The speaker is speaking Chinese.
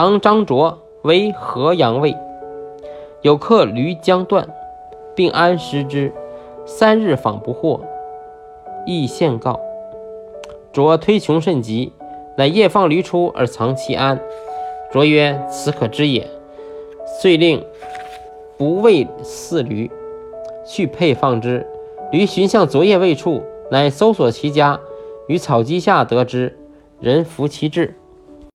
唐张卓为河阳尉，有客驴将断，并安食之，三日访不获，亦献告。卓推穷甚急，乃夜放驴出而藏其安。卓曰：“此可知也。”遂令不喂饲驴，去配放之。驴寻向昨夜未处，乃搜索其家，于草基下得知，人服其志。